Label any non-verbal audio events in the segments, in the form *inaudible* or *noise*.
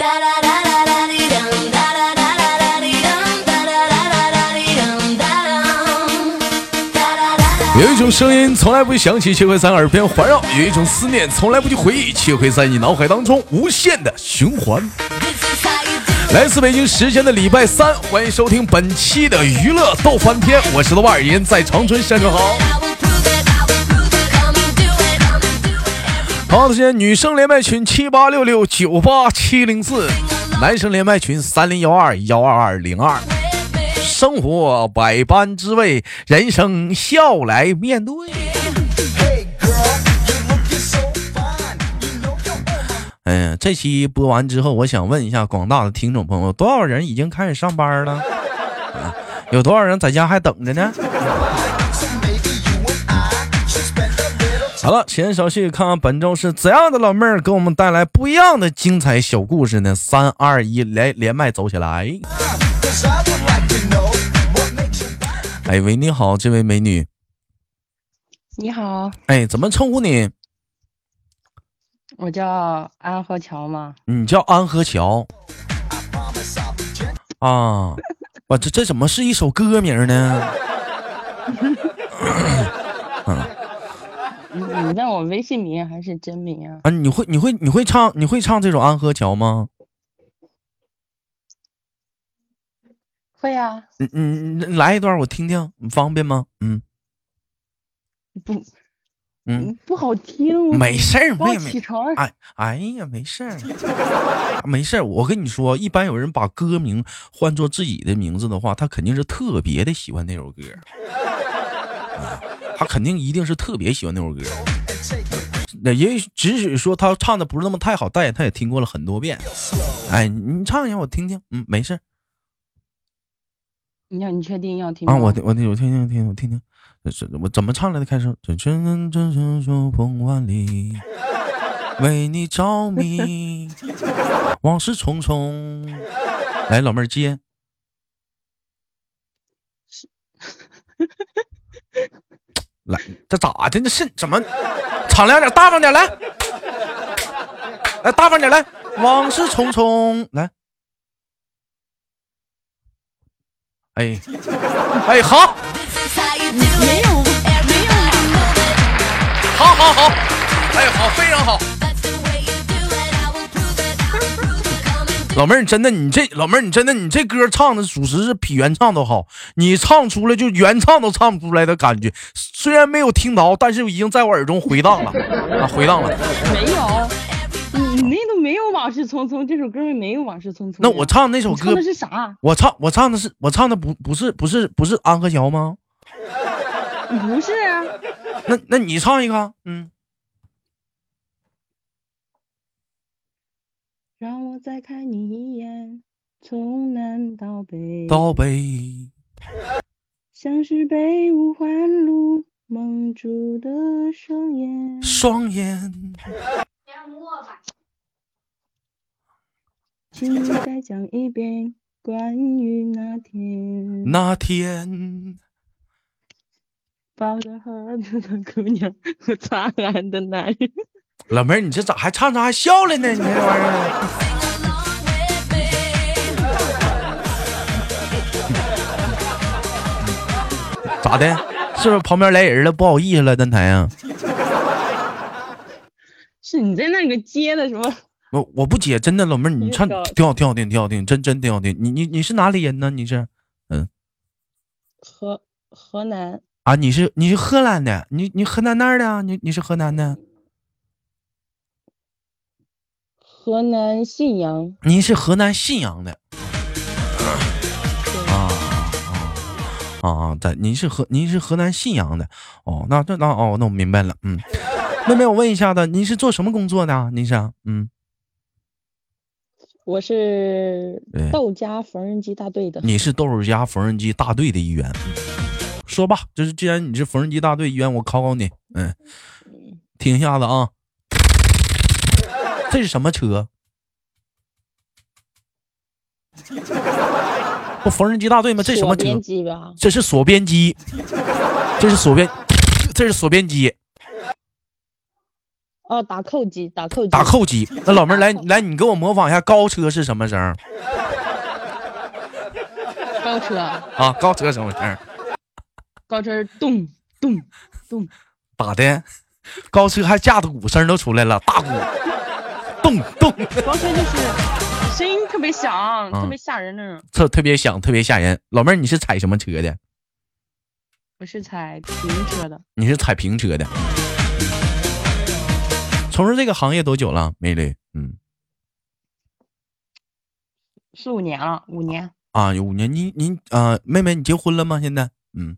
有一种声音从来不响起，却会在耳边环绕；有一种思念从来不去回忆，却会在你脑海当中无限的循环。来自北京时间的礼拜三，欢迎收听本期的娱乐逗翻天，我是豆瓣尔人，在长春向你好。同样时间，女生连麦群七八六六九八七零四，男生连麦群三零幺二幺二二零二。生活百般滋味，人生笑来面对。哎呀，这期播完之后，我想问一下广大的听众朋友，多少人已经开始上班了？有多少人在家还等着呢？好了，闲言少叙，看看本周是怎样的老妹儿给我们带来不一样的精彩小故事呢？三二一，连连麦走起来！哎喂，你好，这位美女。你好。哎，怎么称呼你？我叫安河桥吗？你叫安河桥。啊，我这这怎么是一首歌名呢？嗯。你你问我微信名还是真名啊？啊，你会你会你会唱你会唱这首安河桥吗？会呀，嗯嗯，来一段我听听，你方便吗？嗯，不，嗯，不好听。没事儿，妹妹。哎，哎呀，没事儿，没事儿。我跟你说，一般有人把歌名换作自己的名字的话，他肯定是特别的喜欢那首歌。他肯定一定是特别喜欢那首歌。那也只许说他唱的不是那么太好，但也他也听过了很多遍。哎，你唱一下我听听。嗯，没事。你要你确定要听啊？我我我听听听我听听，这我怎么唱来的？开始，这阵阵阵手风万里，为你着迷，往事匆匆。来，老妹儿接。*laughs* 来，这咋的？那是怎么？敞亮点，大方点，来，来大方点，来，往事匆匆，来。哎，哎，好，好好好，哎，好，非常好。老妹儿，真的，你这老妹儿，你真的，你这歌唱的属实是比原唱都好。你唱出来就原唱都唱不出来的感觉，虽然没有听到，但是已经在我耳中回荡了啊，回荡了。没有。你那都没有往事匆匆，这首歌没有往事匆匆。那我唱那首歌唱的是啥？我唱我唱的是我唱的不不是不是不是安河桥吗？不是啊。那那你唱一个，嗯。让我再看你一眼，从南到北。到北。像是被五环路蒙住的双眼。双眼。请你再讲一遍关于那天。那天。抱着盒子的姑娘和灿烂的男人。老妹儿，你这咋还唱着还笑了呢？你这玩意儿。咋的？是不是旁边来人了？不好意思了，蛋台啊。是你在那个接的什么？我我不接，真的老妹儿，你唱挺好，挺好听，挺好听，真真挺好听。你你你是哪里人呢？你是，嗯，河河南啊？你是你是河南的？你你河南那儿的啊？你你是河南的？河南信阳。你是河南信阳的？啊啊！在您是河您是河南信阳的？哦，那那那哦，那我明白了，嗯。妹妹，我问一下子，您是做什么工作的？您是？嗯，我是豆家缝纫机大队的。你是豆家缝纫机大队的一员。说吧，就是既然你是缝纫机大队一员，我考考你。嗯，听一下子啊，这是什么车？*laughs* 不，缝纫机大队吗？这什么车？这是锁边机。这是锁边，这是锁边机。哦，打扣机，打扣机，打扣机。那老妹儿来来，你给我模仿一下高车是什么声？高车啊，高车什么声？高车咚咚咚，咋的？高车还架子鼓声都出来了，大鼓咚咚。高车就是声音特别响，特别吓人那种。特特别响，特别吓人。老妹儿，你是踩什么车的？我是踩平车的。你是踩平车的。从事这个行业多久了，美女？嗯，四五年了，五年啊，有五年。你你啊，妹妹，你结婚了吗？现在？嗯，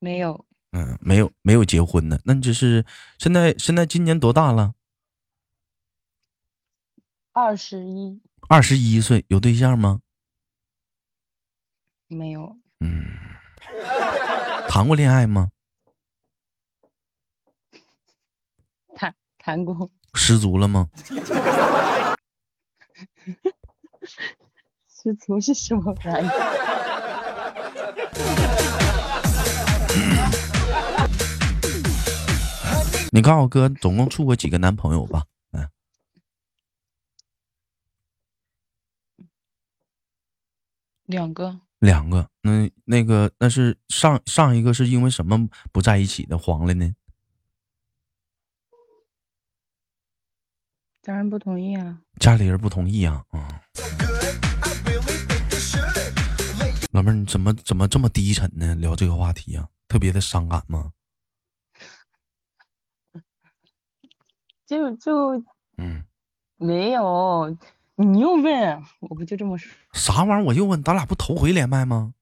没有。嗯，没有，没有结婚呢。那你只是现在现在今年多大了？二十一。二十一岁，有对象吗？没有。嗯，谈过恋爱吗？谈谈过，失足了吗？*laughs* 失足是什么玩意？*laughs* 你告诉我哥，总共处过几个男朋友吧？嗯，两个。两个。那那个那是上上一个是因为什么不在一起的黄了呢？家人不同意啊！家里人不同意啊！啊！老妹儿，你怎么怎么这么低沉呢？聊这个话题啊，特别的伤感吗？*laughs* 就就嗯，没有。你又问，我不就这么说？啥玩意儿？我又问，咱俩不头回连麦吗？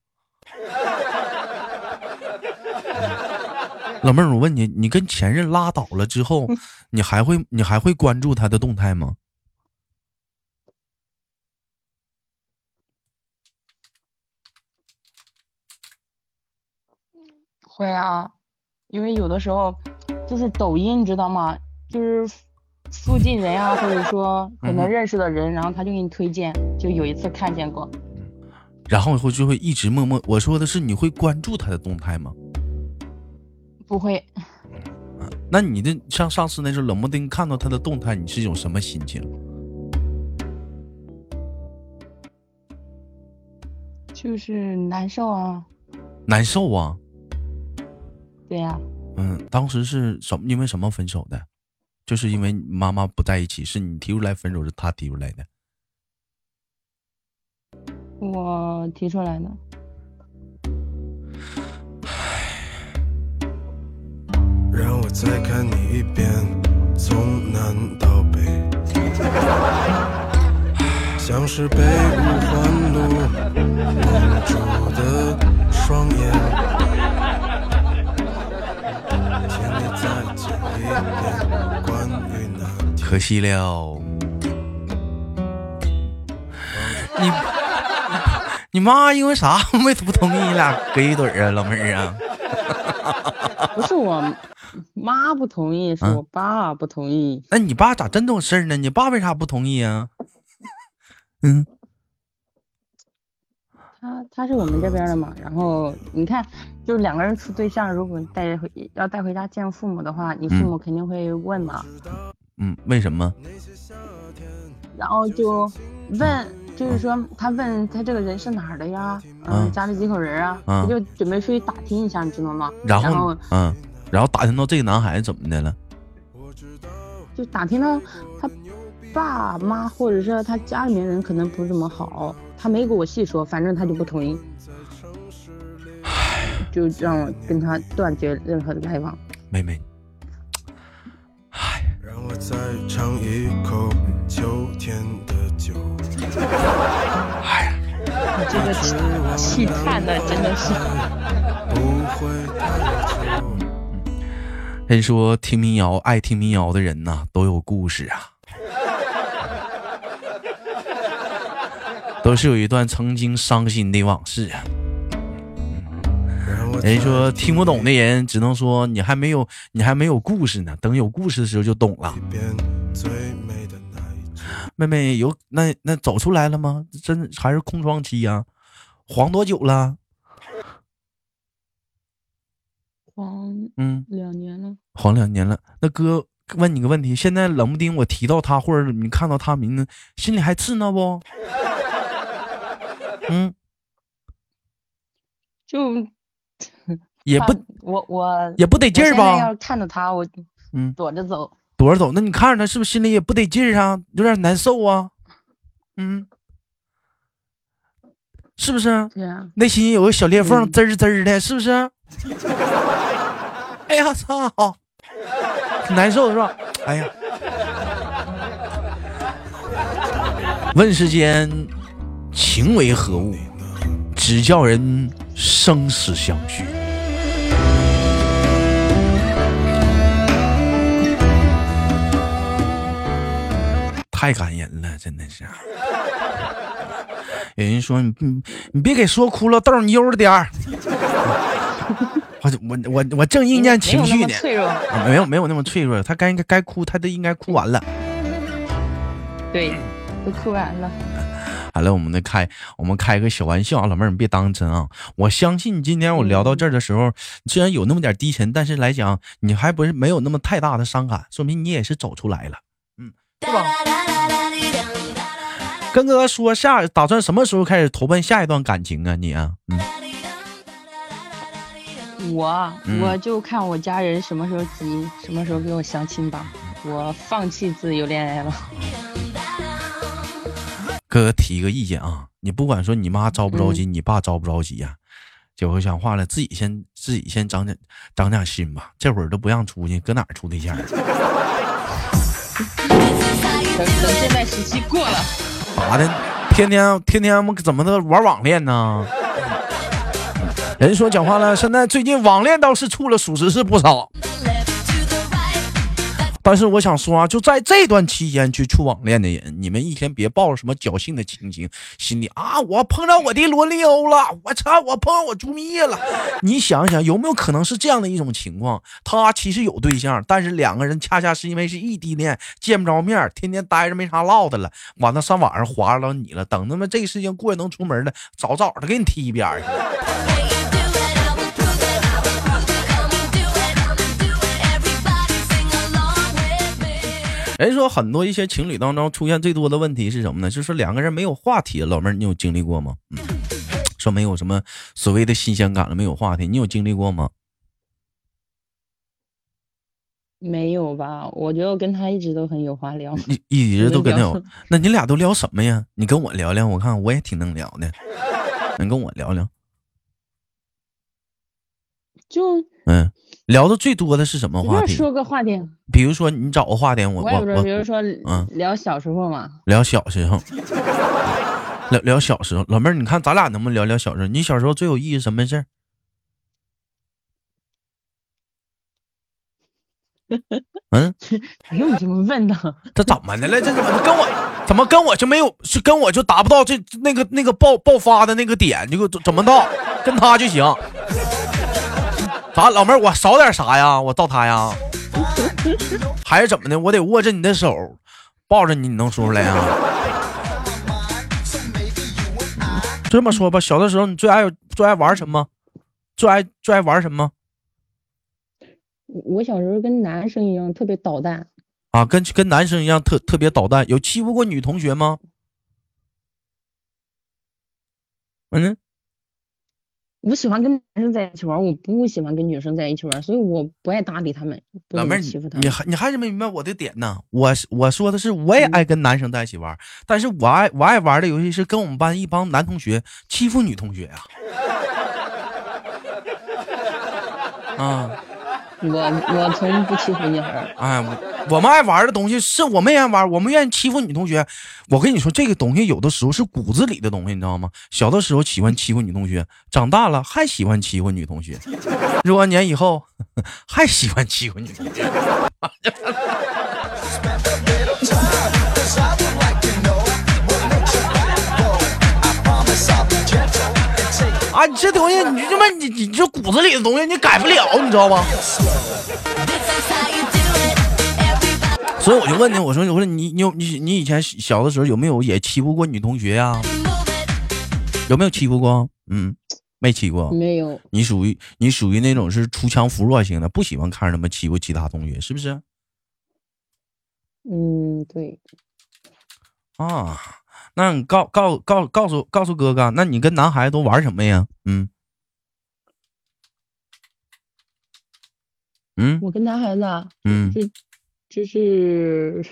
*laughs* 老妹儿，我问你，你跟前任拉倒了之后，*laughs* 你还会你还会关注他的动态吗？会啊，因为有的时候就是抖音，你知道吗？就是附近人啊，或者说可能认识的人，然后他就给你推荐。就有一次看见过，然后以后就会一直默默。我说的是，你会关注他的动态吗？不会，那你的像上次那时候冷不丁看到他的动态，你是一种什么心情？就是难受啊，难受啊。对呀。嗯，当时是什么？因为什么分手的？就是因为妈妈不在一起，是你提出来分手，是他提出来的？我提出来的。让我再看你一遍，从南到北，像是被五环路蒙住的双眼。*laughs* 可惜了，你你妈因为啥没不同意你俩搁一堆儿啊，老妹儿啊？*laughs* 不是我。妈不同意，是我爸不同意。那你爸咋真懂事呢？你爸为啥不同意啊？*laughs* 嗯，他他是我们这边的嘛。然后你看，就是两个人处对象，如果带回要带回家见父母的话，你父母肯定会问嘛。嗯，为什么？然后就问，就是说他问他这个人是哪儿的呀？嗯，家里几口人啊？他就准备出去打听一下，你知道吗？然后，嗯。然后打听到这个男孩子怎么的了？就打听到他爸妈或者是他家里面人可能不怎么好，他没给我细说，反正他就不同意，就让我跟他断绝任何的来往。妹妹，再尝一口秋天的酒。哎，你这个气叹的真的是。不会太久。人说听民谣，爱听民谣的人呐，都有故事啊，都是有一段曾经伤心的往事啊。人说听不懂的人，只能说你还没有，你还没有故事呢。等有故事的时候就懂了。妹妹有那那走出来了吗？真还是空窗期呀？黄多久了？黄嗯，两年了，黄两年了。那哥问你个问题，现在冷不丁我提到他，或者你看到他名字，心里还刺挠不？*laughs* 嗯，就 *laughs* 也不我我也不得劲儿吧？要看着他，我嗯躲着走，躲着走。那你看着他是不是心里也不得劲儿啊？有点难受啊？嗯，是不是？内心有个小裂缝，滋儿滋儿的，是不是？*laughs* 哎呀操！难受是吧？哎呀，问世间情为何物，只叫人生死相许。太感人了，真的是。*laughs* 有人说你你你别给说哭了，豆你悠着点儿。*laughs* 我我我我正酝酿情绪呢，没有没有那么脆弱，他该该该哭，他都应该哭完了。对，都哭完了。好了，我们的开我们开个小玩笑啊，老妹儿你别当真啊。我相信今天我聊到这儿的时候，虽然有那么点低沉，但是来讲你还不是没有那么太大的伤感，说明你也是走出来了，嗯，对吧？跟哥哥说下打算什么时候开始投奔下一段感情啊？你啊，嗯。我我就看我家人什么时候急，什么时候给我相亲吧。我放弃自由恋爱了。哥哥提一个意见啊，你不管说你妈着不着急，你爸着不着急呀，就会讲话了，自己先自己先长点长点心吧。这会儿都不让出去，搁哪儿处对象？等等现在时期过了，咋的？天天天天们怎么的玩网恋呢？人说讲话了，现在最近网恋倒是处了，属实是不少。但是我想说啊，就在这段期间去处网恋的人，你们一天别抱着什么侥幸的心情，心里啊，我碰到我的罗密欧了，我操，我碰到我朱密叶了。你想想，有没有可能是这样的一种情况？他其实有对象，但是两个人恰恰是因为是异地恋，见不着面，天天待着没啥唠的了，完了上网上划着你了。等他妈这个事情过去能出门了，早早的给你踢一边去。人说很多一些情侣当中出现最多的问题是什么呢？就是两个人没有话题。老妹儿，你有经历过吗？嗯，说没有什么所谓的新鲜感了，没有话题，你有经历过吗？没有吧？我觉得我跟他一直都很有话聊。一一直都跟他有，*laughs* 那你俩都聊什么呀？你跟我聊聊，我看我也挺能聊的。你跟我聊聊。就嗯。聊的最多的是什么话题？说个话题，比如说你找个话题，我我我，比如说嗯，聊小时候嘛，聊小时候，聊聊小时候。老妹儿，你看咱俩能不能聊聊小时候？你小时候最有意思什么事儿？*laughs* 嗯，不用这么问的。这怎么的了？这怎么跟我怎么跟我就没有是跟我就达不到这那个那个爆爆发的那个点？这个怎么到跟他就行？咋，老妹儿，我少点啥呀？我到他呀？还是怎么的？我得握着你的手，抱着你，你能说出来呀？这么说吧，小的时候你最爱最爱玩什么？最爱最爱玩什么？我小时候跟男生一样特别捣蛋啊，跟跟男生一样特特别捣蛋。有欺负过女同学吗？嗯。我喜欢跟男生在一起玩，我不喜欢跟女生在一起玩，所以我不爱搭理他们，老妹儿欺负他们。你还你还是没明白我的点呢？我我说的是，我也爱跟男生在一起玩，但是我爱我爱玩的游戏是跟我们班一帮男同学欺负女同学呀。啊。我我从不欺负女孩。哎，我我们爱玩的东西是我们爱玩，我们愿意欺负女同学。我跟你说，这个东西有的时候是骨子里的东西，你知道吗？小的时候喜欢欺负女同学，长大了还喜欢欺负女同学，若干年以后还喜欢欺负女同学。啊，你这东西，你他妈，你你这骨子里的东西，你改不了，你知道吧？所以我就问你，我说，我说你，你有你你以前小的时候有没有也欺负过女同学呀？有没有欺负过？嗯，没欺负。没有。你属于你属于那种是出强扶弱型的，不喜欢看着他们欺负其他同学，是不是？嗯，对。啊，那你告告告告诉告诉哥哥，那你跟男孩子都玩什么呀？嗯。嗯，我跟男孩子，嗯，就就是，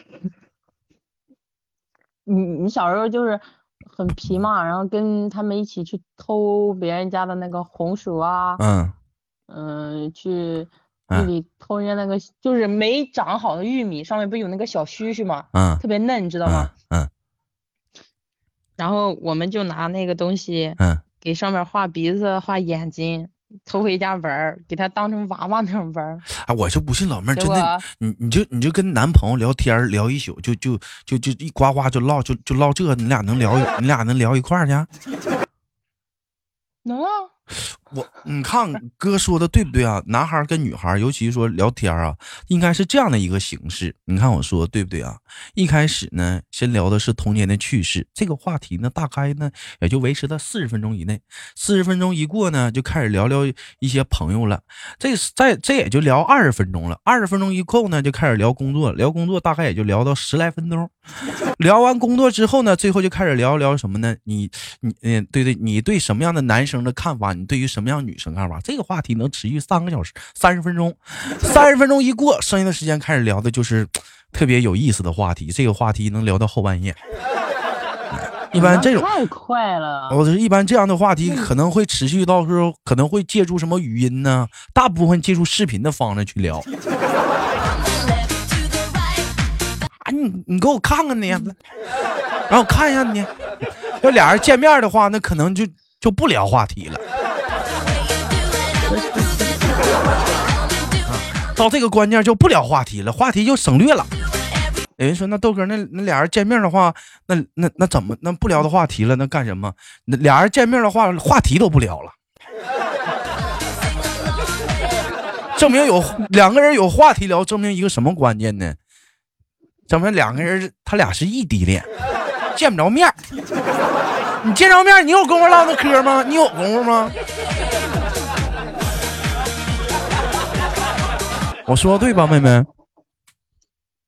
你你小时候就是很皮嘛，然后跟他们一起去偷别人家的那个红薯啊，嗯，嗯，去地里偷人家那个就是没长好的玉米，上面不有那个小须须嘛？嗯，特别嫩，你知道吗？嗯，然后我们就拿那个东西，嗯，给上面画鼻子、画眼睛。偷回家玩儿，给他当成娃娃那种玩儿。啊，我就不信老妹儿真的，你你就你就跟男朋友聊天聊一宿，就就就就一呱呱就唠就就唠这，你俩能聊你俩能聊一块儿去？能啊。我，你看哥说的对不对啊？男孩跟女孩，尤其说聊天啊，应该是这样的一个形式。你看我说的对不对啊？一开始呢，先聊的是童年的趣事，这个话题呢，大概呢也就维持在四十分钟以内。四十分钟一过呢，就开始聊聊一些朋友了。这在这也就聊二十分钟了。二十分钟一过呢，就开始聊工作，聊工作大概也就聊到十来分钟。聊完工作之后呢，最后就开始聊聊什么呢？你你嗯，对对，你对什么样的男生的看法？你对于什么样女生看法？这个话题能持续三个小时，三十分钟，三十分钟一过，剩下的时间开始聊的就是 *tsk* 特别有意思的话题。这个话题能聊到后半夜。*laughs* 一般这种太快了。我是一般这样的话题可能会持续到时候可能会借助什么语音呢？大部分借助视频的方式去聊。*laughs* 啊，你你给我看看你，让我看一下你。要俩人见面的话，那可能就就不聊话题了。到这个关键就不聊话题了，话题就省略了。有人说：“那豆哥，那那俩人见面的话，那那那怎么那不聊的话题了？那干什么？那俩人见面的话，话题都不聊了，*laughs* 证明有两个人有话题聊，证明一个什么关键呢？证明两个人他俩是异地恋，见不着面。你见着面，你有功夫唠那嗑吗？你有功夫吗？”我说的对吧，妹妹？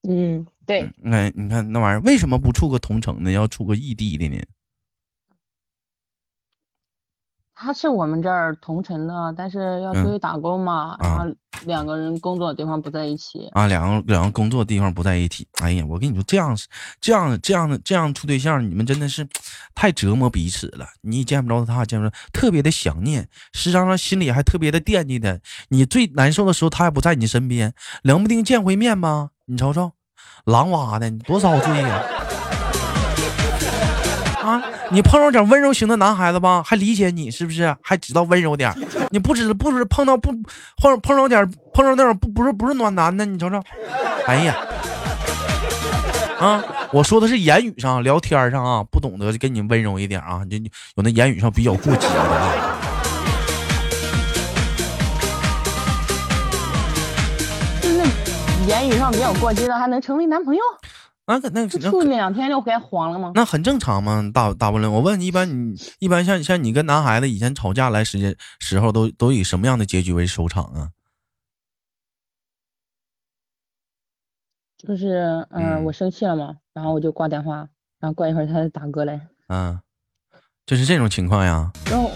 嗯，对。哎，你看那玩意儿，为什么不处个同城的？要处个异地的呢？他是我们这儿同城的，但是要出去打工嘛，然后两个人工作的地方不在一起啊，两个两个工作地方不在一起。哎呀，我跟你说，这样这样这样的这样处对象，你们真的是太折磨彼此了。你见不着他，见不着，特别的想念，时常上心里还特别的惦记他。你最难受的时候，他还不在你身边，冷不丁见回面吧？你瞅瞅，狼哇的，你多遭罪呀！啊，你碰上点温柔型的男孩子吧，还理解你是不是？还知道温柔点你不知不是碰到不碰碰着点碰到那种不不是不是暖男的，你瞅瞅。哎呀，啊，我说的是言语上聊天上啊，不懂得就跟你温柔一点啊，就有那言语上比较过激的。言语上比较过激的，还能成为男朋友？那那处两天就该黄了吗？那很正常嘛，大大不了我问你，一般你一般像像你跟男孩子以前吵架来时间时候，都都以什么样的结局为收场啊？就是嗯，我生气了嘛，然后我就挂电话，然后过一会儿他再打过来。嗯，就是这种情况呀。然后，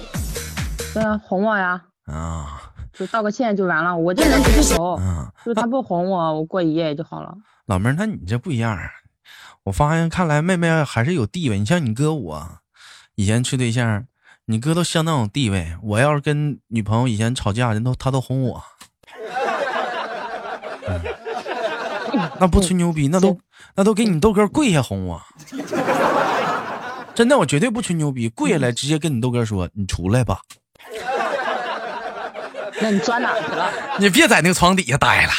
对啊，哄我呀。啊。就道个歉就完了，我这人不记仇。嗯。就他不哄我，我过一夜就好了。老妹儿，那你这不一样。我发现，看来妹妹还是有地位。你像你哥我，以前处对象，你哥都相当有地位。我要是跟女朋友以前吵架，人都他都哄我，那不吹牛逼，那都那都给你豆哥跪下哄我。真的，我绝对不吹牛逼，跪下来直接跟你豆哥说：“你出来吧。*laughs* ”那你钻哪去了？你别在那个床底下待了，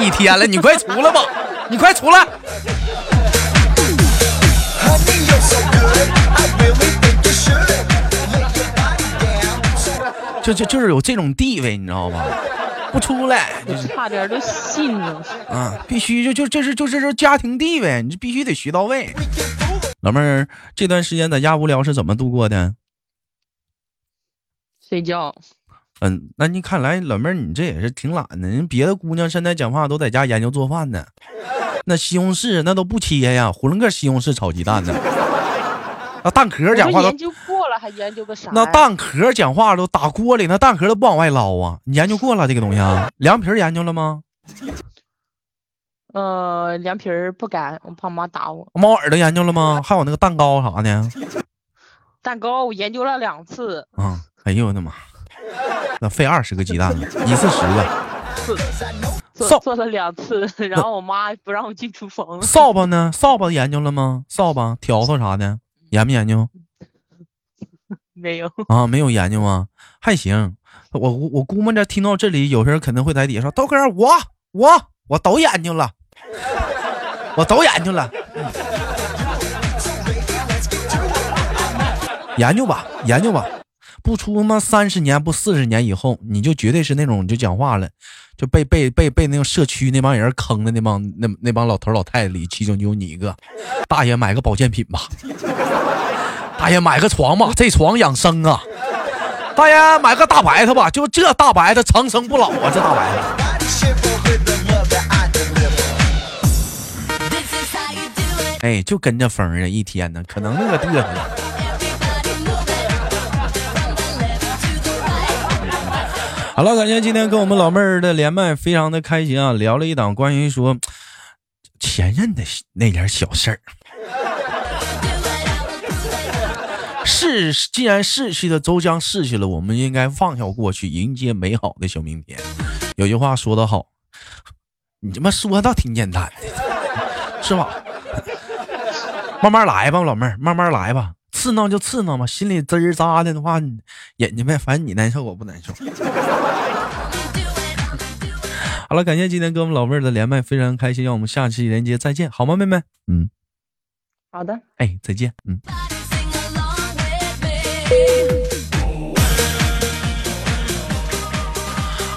一天了，你快出来吧，你快出来。就就就是有这种地位，你知道吧？不出来，差点就信了。啊，必须就就这是就是说家庭地位，你必须得学到位。老妹儿，这段时间在家无聊是怎么度过的？睡觉。嗯，那你看来老妹儿，你这也是挺懒的。人别的姑娘现在讲话都在家研究做饭呢，那西红柿那都不切呀，囫囵个西红柿炒鸡蛋呢。*laughs* 那蛋壳讲话都研究过了，还研究个啥？那蛋壳讲话都打锅里，那蛋壳都不往外捞啊！你研究过了这个东西啊？凉皮研究了吗？*laughs* 呃，凉皮儿不敢，我怕妈打我。猫耳朵研究了吗？还有那个蛋糕啥的？*laughs* 蛋糕我研究了两次。啊！哎呦我的妈！那费二十个鸡蛋呢，一次十个。做做了两次，然后我妈不让我进厨房。扫把呢？扫把研究了吗？扫把、笤帚啥的，研不研究？*laughs* 没有啊，没有研究啊？还行。我我估摸着听到这里，有人肯定会在底下说：“豆哥，我我我都研究了，我都研究了。”研究吧，研究吧。不出他妈三十年不四十年以后，你就绝对是那种就讲话了，就被被被被那个社区那帮人坑的那帮那那帮老头老太太里，其中就有你一个。大爷买个保健品吧，大爷买个床吧，这床养生啊。大爷买个大白头吧，就这大白的长生不老啊，这大白头。哎，就跟着风啊，一天呢，可能那个嘚瑟。好了，感谢今天跟我们老妹儿的连麦，非常的开心啊！聊了一档关于说前任的那点小事儿。逝，既然逝去的都将逝去了，我们应该放下过去，迎接美好的小明天。有句话说得好，你他妈说倒挺简单的，是吧？慢慢来吧，老妹儿，慢慢来吧。刺挠就刺挠吧，心里滋儿扎的的话，眼睛呗，反正你难受，我不难受。好了，感谢今天跟我们老妹儿的连麦，非常开心，让我们下期连接再见，好吗，妹妹？嗯，好的，哎，再见，嗯。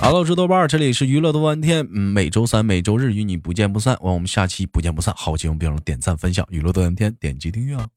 好了，我是豆瓣，这里是娱乐多半天，嗯，每周三、每周日与你不见不散，我们下期不见不散。好节目别忘了点赞、分享，娱乐多半天，点击订阅啊。